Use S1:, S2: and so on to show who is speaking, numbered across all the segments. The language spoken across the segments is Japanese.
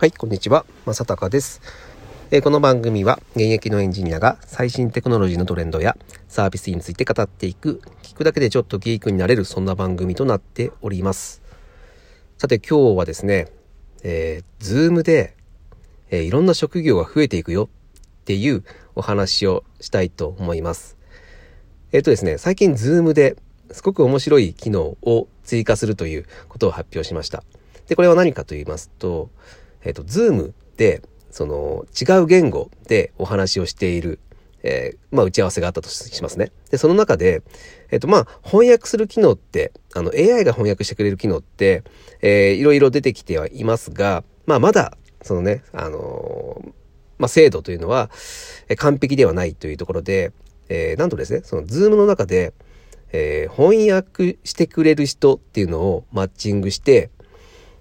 S1: はい、こんにちは。まさたかです。えー、この番組は現役のエンジニアが最新テクノロジーのトレンドやサービスについて語っていく、聞くだけでちょっとギークになれるそんな番組となっております。さて今日はですね、えー、 Zoom で、えー、いろんな職業が増えていくよっていうお話をしたいと思います。えっ、ー、とですね、最近 Zoom ですごく面白い機能を追加するということを発表しました。で、これは何かと言いますと、えっ、ー、と、 Zoom で、その、違う言語でお話をしている、えー、まあ、打ち合わせがあったとしますね。で、その中で、えっ、ー、と、まあ、翻訳する機能って、あの、AI が翻訳してくれる機能って、えー、いろいろ出てきてはいますが、まあ、まだ、そのね、あのー、まあ、精度というのは、完璧ではないというところで、えー、なんとですね、その、 Zoom の中で、えー、翻訳してくれる人っていうのをマッチングして、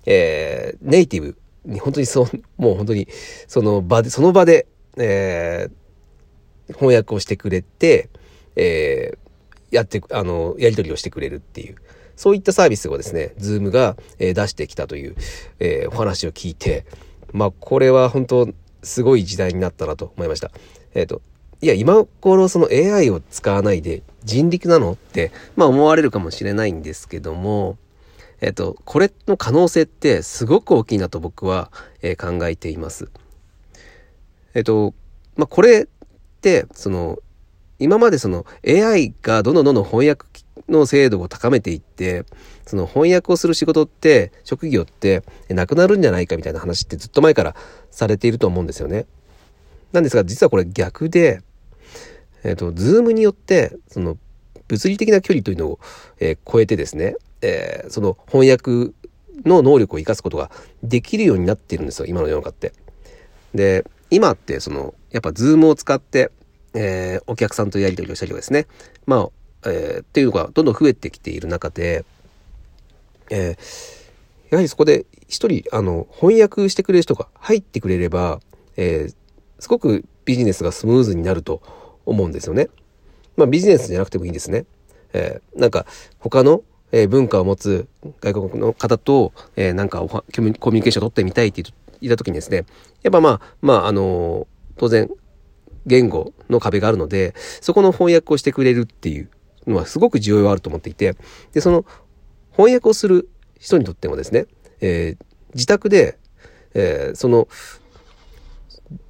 S1: えー、ネイティブ本当にそう、もう本当に、その場で、その場で、えー、翻訳をしてくれて、えー、やって、あの、やり取りをしてくれるっていう、そういったサービスをですね、ズームが、えー、出してきたという、えー、お話を聞いて、まあ、これは本当、すごい時代になったなと思いました。えっ、ー、と、いや、今頃その AI を使わないで人力なのって、まあ思われるかもしれないんですけども、えっと、これの可能性ってすごく大きいなと僕は、えー、考えています。えっと、まあ、これって、その、今までその AI がどんどんどんどん翻訳の精度を高めていって、その翻訳をする仕事って、職業ってなくなるんじゃないかみたいな話ってずっと前からされていると思うんですよね。なんですが、実はこれ逆で、えっ、と、 Zoom によって、その物理的な距離というのを、えー、超えてですね、えー、その翻訳の能力を生かすことができるようになってるんですよ、今の世の中って。で、今ってその、やっぱ Zoom を使って、えー、お客さんとやり取りをしたりとかですね、まあ、えー、っていうのがどんどん増えてきている中で、えー、やはりそこで一人、あの、翻訳してくれる人が入ってくれれば、えー、すごくビジネスがスムーズになると思うんですよね。まあビジネスじゃなくてもいいんですね。えー、なんか他のえー、文化を持つ外国の方と、えー、なんかコミュニケーションを取ってみたいって言った時にですね、やっぱまあ、まあ、あのー、当然、言語の壁があるので、そこの翻訳をしてくれるっていうのはすごく重要があると思っていて、で、その翻訳をする人にとってもですね、えー、自宅で、えー、その、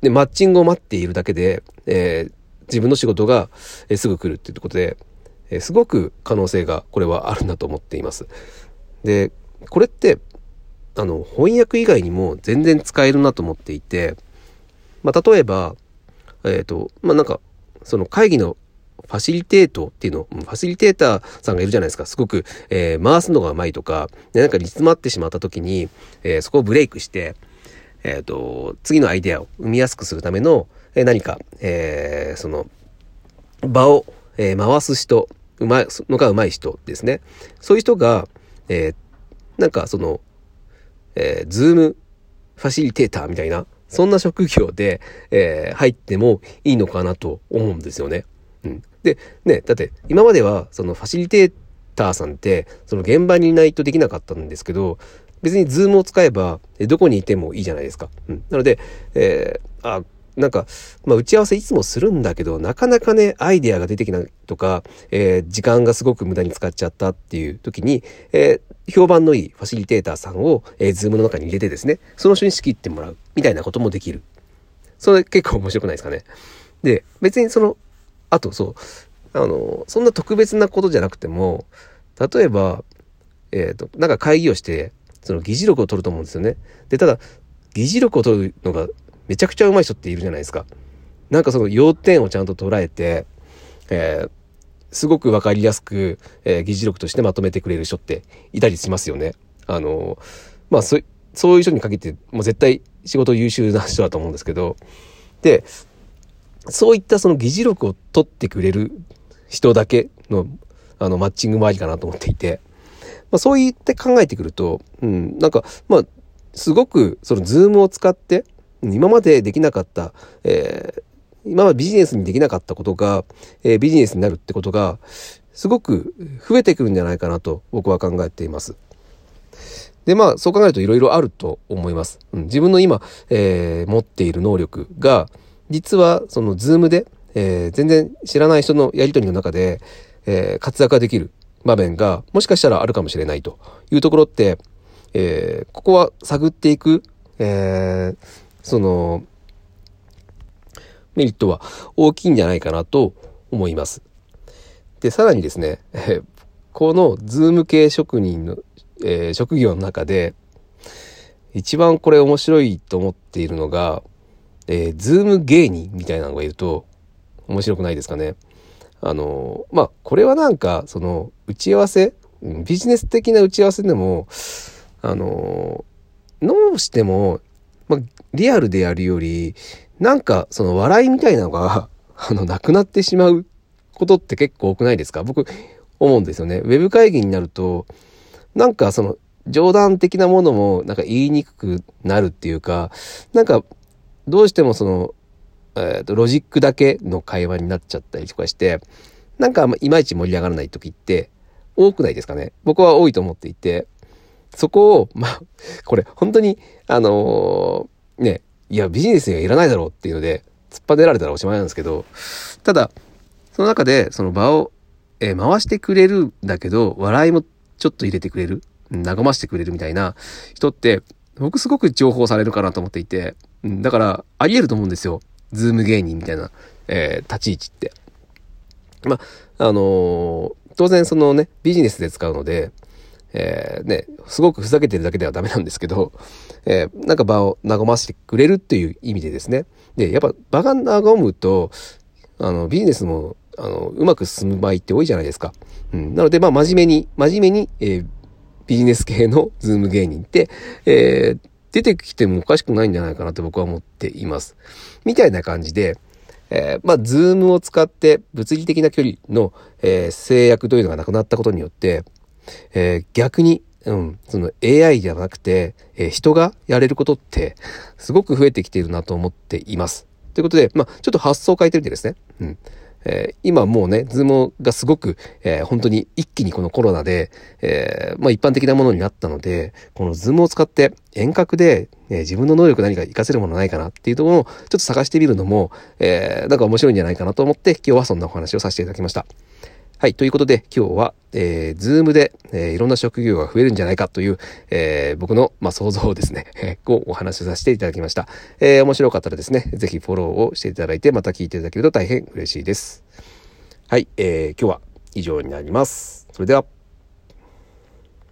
S1: で、マッチングを待っているだけで、えー、自分の仕事が、え、すぐ来るっていうことで、えすごく可能性がこれはあるんだと思っています。で、これって、あの、翻訳以外にも全然使えるなと思っていて、まあ、例えば、えっ、ー、と、まあ、なんか、その会議のファシリテートっていうの、ファシリテーターさんがいるじゃないですか。すごく、えー、回すのが上手いとか、でなんか煮詰まってしまった時に、えー、そこをブレイクして、えっ、ー、と、次のアイデアを生みやすくするための、え何か、えその、場を、え回す人うまいのが上手い人ですね。そういう人が、えー、なんかその、えー、 Zoomファシリテーターみたいな、そんな職業で、えー、入ってもいいのかなと思うんですよね。うん。で、ね、だって今まではそのファシリテーターさんって、その現場にいないとできなかったんですけど、別にズームを使えば、どこにいてもいいじゃないですか。うん。なので、えー、あ、なんか、まあ、打ち合わせいつもするんだけど、なかなかね、アイデアが出てきないとか、えー、時間がすごく無駄に使っちゃったっていう時に、えー、評判のいいファシリテーターさんを、えー、ズームの中に入れてですね、その人に仕切ってもらう、みたいなこともできる。それ結構面白くないですかね。で、別にその、あとそう、あの、そんな特別なことじゃなくても、例えば、えっ、ー、と、なんか会議をして、その議事録を取ると思うんですよね。で、ただ、議事録を取るのがめちゃくちゃ上手い人っているじゃないですか。なんかその要点をちゃんと捉えて、えー、すごくわかりやすく、えー、議事録としてまとめてくれる人っていたりしますよね。あの、まあそ、そういう人に限って、もう絶対仕事優秀な人だと思うんですけど、で、そういったその議事録を取ってくれる人だけの、あの、マッチングもありかなと思っていて、まあそう言って考えてくると、うん、なんか、まあ、すごくそのズームを使って、今までできなかった、えー、今までビジネスにできなかったことが、えー、ビジネスになるってことが、すごく増えてくるんじゃないかなと僕は考えています。で、まあ、そう考えるといろいろあると思います。うん、自分の今、えー、持っている能力が、実は、その、ズームで、えー、全然知らない人のやりとりの中で、えー、活躍ができる場面が、もしかしたらあるかもしれないというところって、えー、ここは探っていく、えー、その、メリットは大きいんじゃないかなと思います。で、さらにですね、え この Zoom 系職人の、えー、職業の中で、一番これ面白いと思っているのが、えー、 Zoom 芸人みたいなのがいると面白くないですかね。あの、まあ、これはなんか、その、打ち合わせ、ビジネス的な打ち合わせでも、あの、どうしても、まあ、リアルでやるより、なんか、その笑いみたいなのが、あの、なくなってしまうことって結構多くないですか？僕、思うんですよね。ウェブ会議になると、なんかその、冗談的なものもなんか言いにくくなるっていうか、なんか、どうしてもその、えっ、ー、と、ロジックだけの会話になっちゃったりとかして、なんかいまいち盛り上がらない時って多くないですかね？僕は多いと思っていて、そこを、まあ、これ本当に、あのー、ね、いや、ビジネスにはいらないだろうっていうので、突っ張ねられたらおしまいなんですけど、ただ、その中でその場を、えー、回してくれるんだけど、笑いもちょっと入れてくれる、和ましてくれるみたいな人って、僕すごく重宝されるかなと思っていて、だから、あり得ると思うんですよ。Zoom 芸人みたいな、えー、立ち位置って。まあ、あのー、当然そのね、ビジネスで使うので、えー、ね、すごくふざけてるだけではダメなんですけど、えー、なんか場を和ませてくれるっていう意味でですね。で、やっぱ場が和むと、あの、ビジネスも、あの、うまく進む場合って多いじゃないですか。うん。なので、まあ、真面目に、真面目に、えー、ビジネス系の Zoom 芸人って、えー、出てきてもおかしくないんじゃないかなと僕は思っています。みたいな感じで、えー、まあ、 Zoom を使って物理的な距離の、えー、制約というのがなくなったことによって、えー、逆に、うん、その AI じゃなくて、えー、人がやれることって すごく増えてきているなと思っています。ということで、まあ、ちょっと発想を変えてみてですね。うん。えー、今もうね、 Zoom がすごく、えー、本当に一気にこのコロナで、えー、まあ一般的なものになったので、この Zoom を使って遠隔で、え自分の能力何か活かせるものないかなっていうところをちょっと探してみるのも、えなんか面白いんじゃないかなと思って今日はそんなお話をさせていただきました。はい。ということで、今日は、えー、ズームで、えー、いろんな職業が増えるんじゃないかという、えー、僕の、まあ、想像をですね、えー、をお話しさせていただきました。えー、面白かったらですね、ぜひフォローをしていただいて、また聞いていただけると大変嬉しいです。はい。えー、今日は以上になります。それでは。